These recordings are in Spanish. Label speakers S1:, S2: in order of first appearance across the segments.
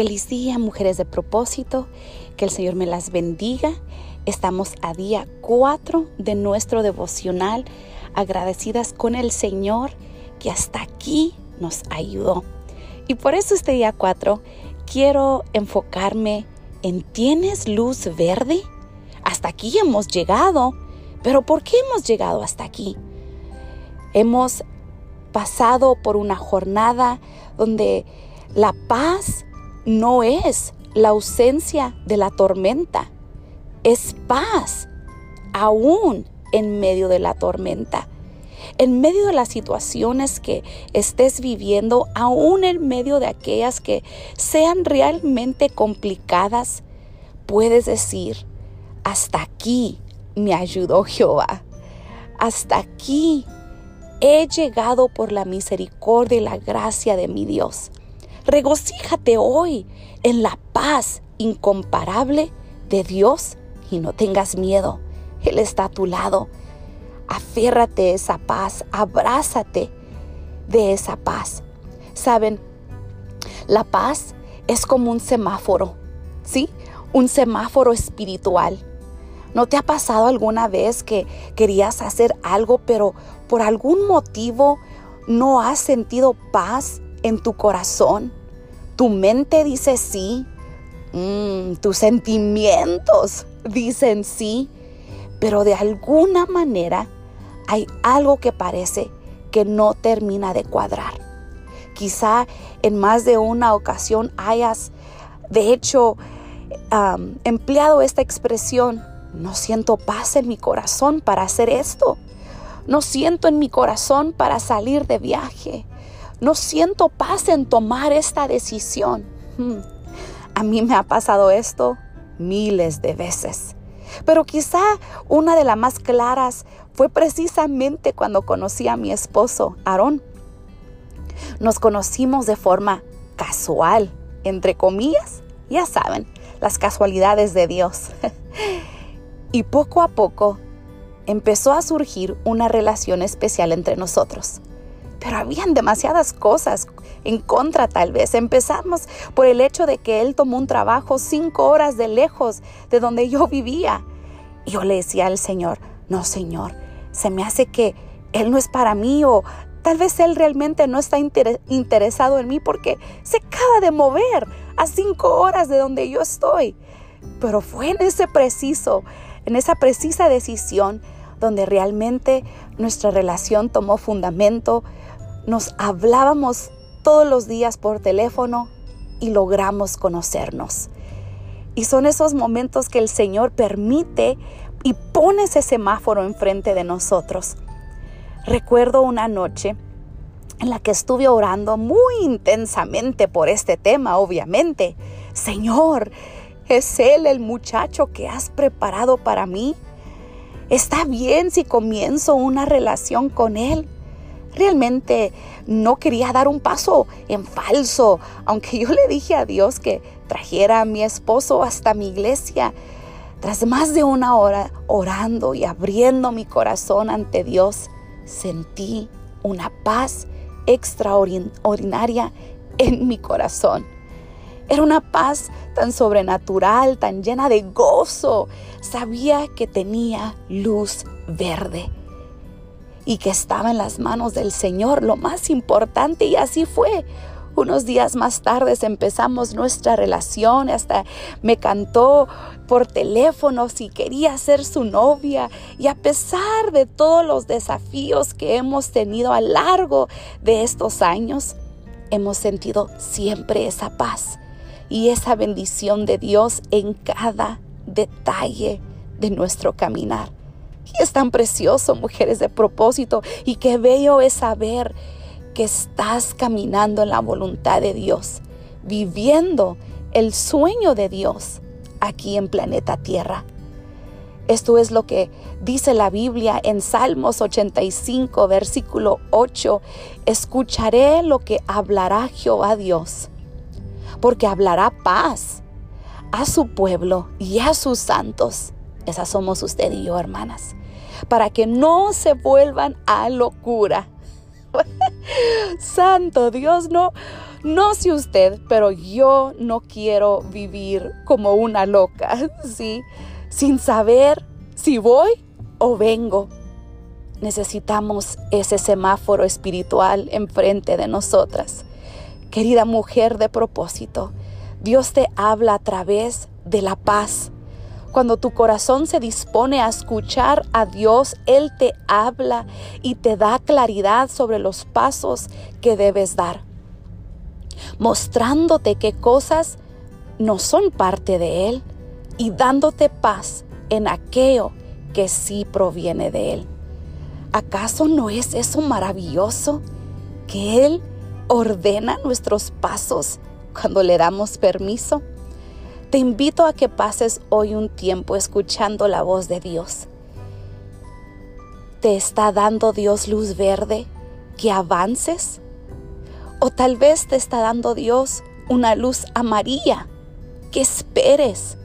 S1: Feliz día, mujeres de propósito. Que el Señor me las bendiga. Estamos a día 4 de nuestro devocional, agradecidas con el Señor que hasta aquí nos ayudó. Y por eso este día 4 quiero enfocarme en ¿tienes luz verde? Hasta aquí hemos llegado. Pero ¿por qué hemos llegado hasta aquí? Hemos pasado por una jornada donde la paz no es la ausencia de la tormenta, es paz aún en medio de la tormenta. En medio de las situaciones que estés viviendo, aún en medio de aquellas que sean realmente complicadas, puedes decir, hasta aquí me ayudó Jehová. Hasta aquí he llegado por la misericordia y la gracia de mi Dios. Regocíjate hoy en la paz incomparable de Dios y no tengas miedo. Él está a tu lado. Aférrate esa paz, abrázate de esa paz. Saben, la paz es como un semáforo, ¿sí? Un semáforo espiritual. ¿No te ha pasado alguna vez que querías hacer algo, pero por algún motivo no has sentido paz en tu corazón? Tu mente dice sí, mm, tus sentimientos dicen sí, pero de alguna manera hay algo que parece que no termina de cuadrar. Quizá en más de una ocasión hayas, de hecho, empleado esta expresión, no siento paz en mi corazón para hacer esto. No siento en mi corazón para salir de viaje. No siento paz en tomar esta decisión. Hmm. A mí me ha pasado esto miles de veces. Pero quizá una de las más claras fue precisamente cuando conocí a mi esposo, Aarón. Nos conocimos de forma casual, entre comillas, ya saben, las casualidades de Dios. Y poco a poco empezó a surgir una relación especial entre nosotros. Pero habían demasiadas cosas en contra tal vez. Empezamos por el hecho de que él tomó un trabajo cinco horas de lejos de donde yo vivía. Y yo le decía al Señor, no Señor, se me hace que él no es para mí o tal vez él realmente no está interesado en mí porque se acaba de mover a cinco horas de donde yo estoy. Pero fue en ese preciso en esa precisa decisión donde realmente nuestra relación tomó fundamento, nos hablábamos todos los días por teléfono y logramos conocernos. Y son esos momentos que el Señor permite y pone ese semáforo enfrente de nosotros. Recuerdo una noche en la que estuve orando muy intensamente por este tema, obviamente. Señor, ¿Es Él el muchacho que has preparado para mí? ¿Está bien si comienzo una relación con Él? Realmente no quería dar un paso en falso, aunque yo le dije a Dios que trajera a mi esposo hasta mi iglesia. Tras más de una hora orando y abriendo mi corazón ante Dios, sentí una paz extraordinaria en mi corazón. Era una paz tan sobrenatural, tan llena de gozo. Sabía que tenía luz verde y que estaba en las manos del Señor, lo más importante, y así fue. Unos días más tarde empezamos nuestra relación, hasta me cantó por teléfono si quería ser su novia y a pesar de todos los desafíos que hemos tenido a lo largo de estos años, hemos sentido siempre esa paz y esa bendición de Dios en cada detalle de nuestro caminar. Y es tan precioso, mujeres de propósito, y qué bello es saber que estás caminando en la voluntad de Dios, viviendo el sueño de Dios aquí en planeta Tierra. Esto es lo que dice la Biblia en Salmos 85, versículo 8. Escucharé lo que hablará Jehová Dios porque hablará paz a su pueblo y a sus santos. Esas somos usted y yo, hermanas, para que no se vuelvan a locura. Santo Dios, no, No sé usted, pero yo no quiero vivir como una loca, ¿sí? Sin saber si voy o vengo. Necesitamos ese semáforo espiritual enfrente de nosotras. Querida mujer de propósito, Dios te habla a través de la paz. Cuando tu corazón se dispone a escuchar a Dios, Él te habla y te da claridad sobre los pasos que debes dar, mostrándote qué cosas no son parte de Él y dándote paz en aquello que sí proviene de Él. ¿Acaso no es eso maravilloso? Que Él ordena nuestros pasos cuando le damos permiso. Te invito a que pases hoy un tiempo escuchando la voz de Dios. ¿Te está dando Dios luz verde que avances? O tal vez te está dando Dios una luz amarilla que esperes.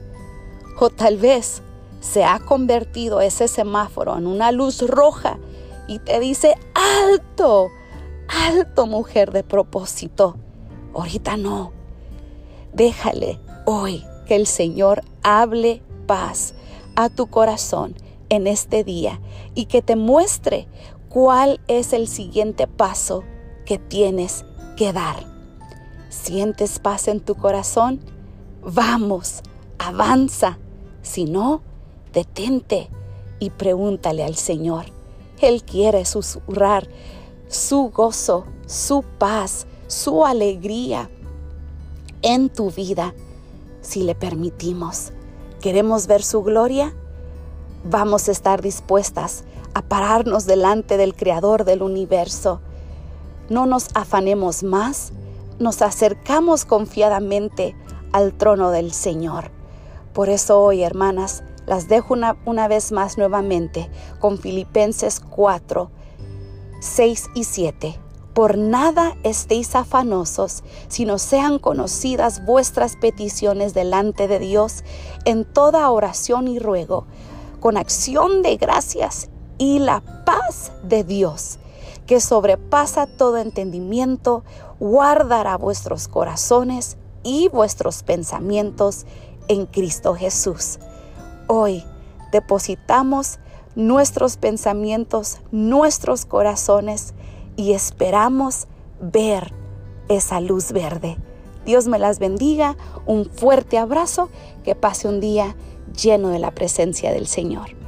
S1: O tal vez se ha convertido ese semáforo en una luz roja y te dice, alto, alto mujer de propósito. Ahorita no. Déjale hoy que el Señor hable paz a tu corazón en este día y que te muestre cuál es el siguiente paso que tienes que dar. ¿Sientes paz en tu corazón? Vamos, avanza. Si no, detente y pregúntale al Señor. Él quiere susurrar su gozo, su paz, su alegría en tu vida si le permitimos. ¿Queremos ver su gloria? Vamos a estar dispuestas a pararnos delante del Creador del universo. No nos afanemos más, nos acercamos confiadamente al trono del Señor. Por eso hoy, hermanas, las dejo una, una vez más nuevamente con Filipenses 4, 6 y 7. Por nada estéis afanosos, sino sean conocidas vuestras peticiones delante de Dios en toda oración y ruego, con acción de gracias y la paz de Dios, que sobrepasa todo entendimiento, guardará vuestros corazones y vuestros pensamientos en Cristo Jesús. Hoy depositamos nuestros pensamientos, nuestros corazones y esperamos ver esa luz verde. Dios me las bendiga, un fuerte abrazo, que pase un día lleno de la presencia del Señor.